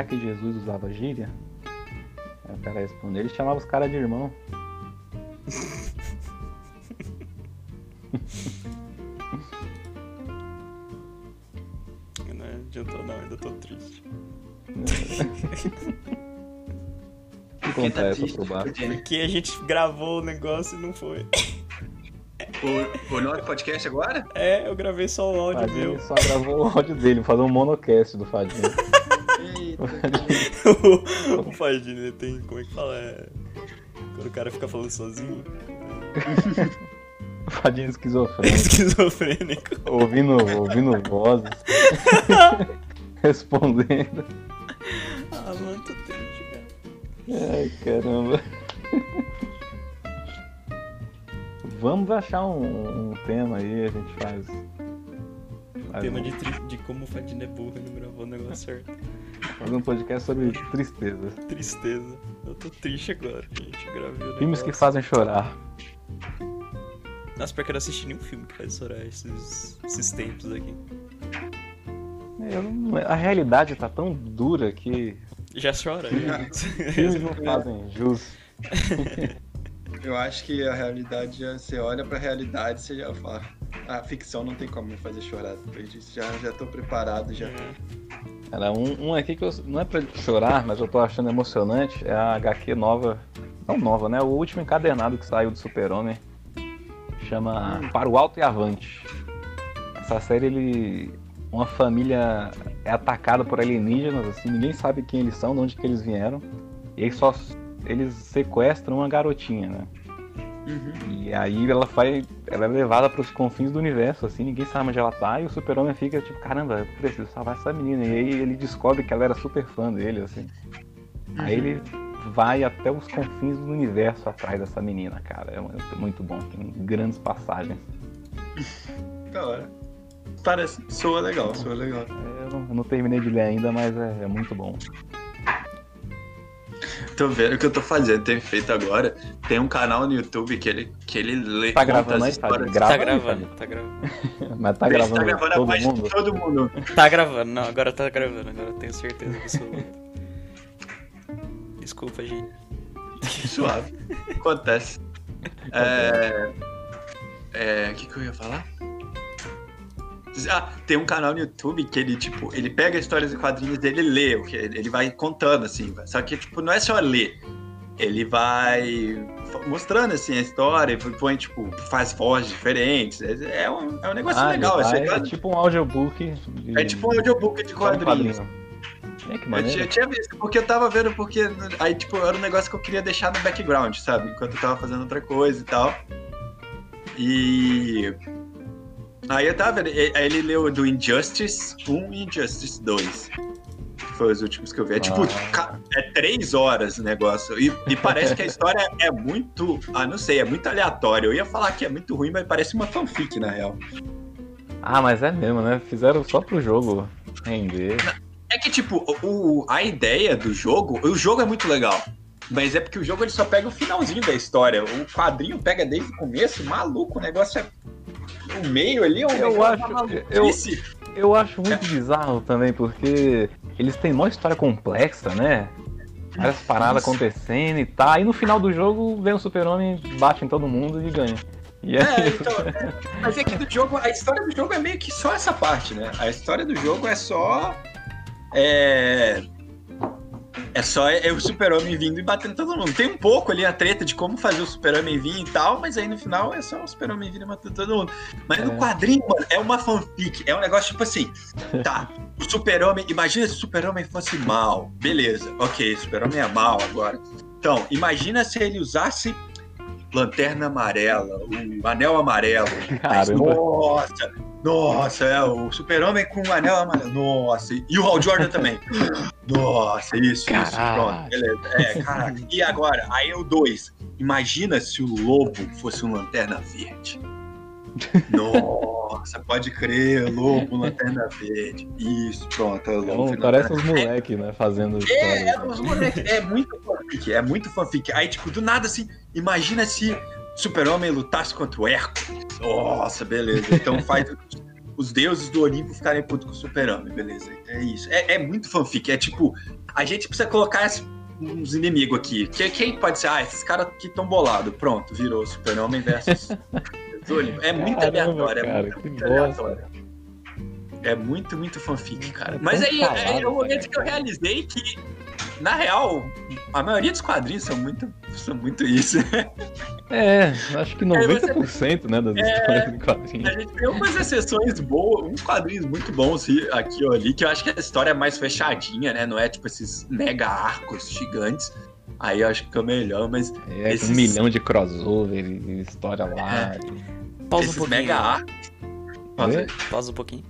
será que Jesus usava gíria? Aí o cara respondeu, ele chamava os caras de irmão. Não adiantou não, ainda tô triste. Que conta tá essa triste? Porque a gente gravou o negócio e não foi. O, o nome do podcast agora? É, eu gravei só o áudio Fadinho meu. só gravou o áudio dele, fazer um monocast do Fadinho. O ele tem. Como é que fala? É, quando o cara fica falando sozinho. Fadinho É esquizofrênico, esquizofrênico. ouvindo, ouvindo vozes, respondendo. Ah, mano, tô triste, cara. Ai, caramba. Vamos achar um, um tema aí, a gente faz. faz Tema de, de como o Fadinho é burro e não gravou o negócio certo. Faz um podcast sobre tristeza. Tristeza. Eu tô triste agora, gente. Eu gravei o Filmes que fazem chorar. Nossa, pior que eu não assisti nenhum filme que faz chorar esses, esses tempos aqui. Eu não- a realidade tá tão dura que Já chora, já. filmes não fazem jus. Eu acho que a realidade, já- você olha pra realidade, você já fala. A ficção não tem como me fazer chorar depois disso. Já, já tô preparado, já. Cara, um, um aqui que eu, não é pra chorar, mas eu tô achando emocionante, é a HQ nova. Não nova, né? O último encadernado que saiu do Super-Homem. Chama Para o Alto e Avante. Essa série, ele. Uma família é atacada por alienígenas, assim, ninguém sabe quem eles são, de onde que eles vieram. E aí só. Eles sequestram uma garotinha, né? Uhum. E aí ela vai. Ela é levada para os confins do universo, assim, ninguém sabe onde ela tá, e o super-homem fica tipo, caramba, eu preciso salvar essa menina. E aí ele descobre que ela era super fã dele, assim. Aí ele vai até os confins do universo atrás dessa menina, cara. É muito- muito bom, tem grandes passagens. Da hora. Parece. Soa legal, soa legal. É, Eu não, eu não terminei de ler ainda, mas é, é muito bom. Tô vendo o que eu tô fazendo, tenho feito agora. Tem um canal no YouTube que ele, que ele lê. Tá gravando as aí, Fábio? histórias. Grava Tá gravando, Fábio. tá gravando. Mas tá gravando, tá gravando a todo parte mundo? de todo mundo. Tá gravando, não, agora tá gravando, agora eu tenho certeza absoluta. Desculpa, gente. Suave. Acontece. É. É. O que, que eu ia falar? Ah, tem um canal no YouTube que ele, tipo, ele pega histórias e quadrinhos dele e lê, ele vai contando, assim. Só que, tipo, não é só ler. Ele vai mostrando, assim, a história, e põe, tipo, faz vozes diferentes. É é um, é um negócio Ah, legal. vai- é tipo um audiobook. de- é tipo um audiobook de quadrinhos. quadrinho. É, que Eu maneiro. eu tinha visto, porque eu tava vendo, porque aí, tipo, era um negócio que eu queria deixar no background, sabe? Enquanto eu tava fazendo outra coisa e tal. E. Aí eu tava vendo, ele leu do Injustice 1 e Injustice 2. Que foi os últimos que eu vi. É tipo, Ah. ca- é três horas o negócio. E, e parece que a história é muito. Ah, não sei, é muito aleatória. Eu ia falar que é muito ruim, mas parece uma fanfic, na real. Ah, mas é mesmo, né? Fizeram só pro jogo render. É que, tipo, o, a ideia do jogo, o jogo é muito legal. Mas é porque o jogo ele só pega o finalzinho da história. O quadrinho pega desde o começo, maluco, o negócio é. O meio ali é um Eu negócio acho- uma maluquice. eu- Eu acho muito bizarro também, porque eles têm uma história complexa, né? Várias paradas Isso. acontecendo e tá. E no final do jogo vem o super-homem, bate em todo mundo e ganha. E é, É, então, é, mas é que do jogo, a história do jogo é meio que só essa parte, né? A história do jogo é só. É. É só é o super-homem vindo e batendo todo mundo. Tem um pouco ali a treta de como fazer o super-homem vir e tal, mas aí no final é só o super-homem vindo e matando todo mundo. Mas no É. quadrinho, mano, é uma fanfic. É um negócio tipo assim. Tá, o super-homem. Imagina se o super-homem fosse mal. Beleza, ok, o super-homem é mal agora. Então, imagina se ele usasse lanterna amarela, o anel amarelo. Mas, nossa, nossa, é o super-homem com o anel amarelo. Nossa, e o Hal Jordan também. Nossa, isso, isso, Caralho. pronto, beleza. É, caraca. E agora, aí é o 2. Imagina se o lobo fosse um lanterna verde. Nossa, pode crer, lobo, lanterna verde. Isso, pronto. É, lobo, Então, parece uns moleques, né? Fazendo é, é, os moleque, é muito fanfic, é muito fanfic. Aí, tipo, do nada assim, imagina se Super-Homem lutasse contra o Hércules. Nossa, beleza. Então faz os deuses do Olimpo ficarem putos com o super-homem, beleza. É isso. É, é, muito fanfic. É tipo, a gente precisa colocar esse, uns inimigos aqui. Quem, quem pode ser? Ah, esses caras aqui estão bolados. Pronto, virou super-homem versus do Olimpo. É muito Caramba, aleatório. Cara, é muito, muito aleatório. É muito, muito fanfic, cara. Mas aí é, é o momento que eu realizei que, na real, a maioria dos quadrinhos são muito, são muito isso. É, acho que 90% você... né, das é, histórias de quadrinhos. A gente tem umas exceções boas, uns quadrinhos muito bons aqui ou ali, que eu acho que a história é mais fechadinha, né? Não é tipo esses mega arcos gigantes. Aí eu acho que fica melhor, mas. É, esses... um milhão de crossover e história lá. É. Pausa um pouquinho. mega arcos. Pausa, Pausa um pouquinho.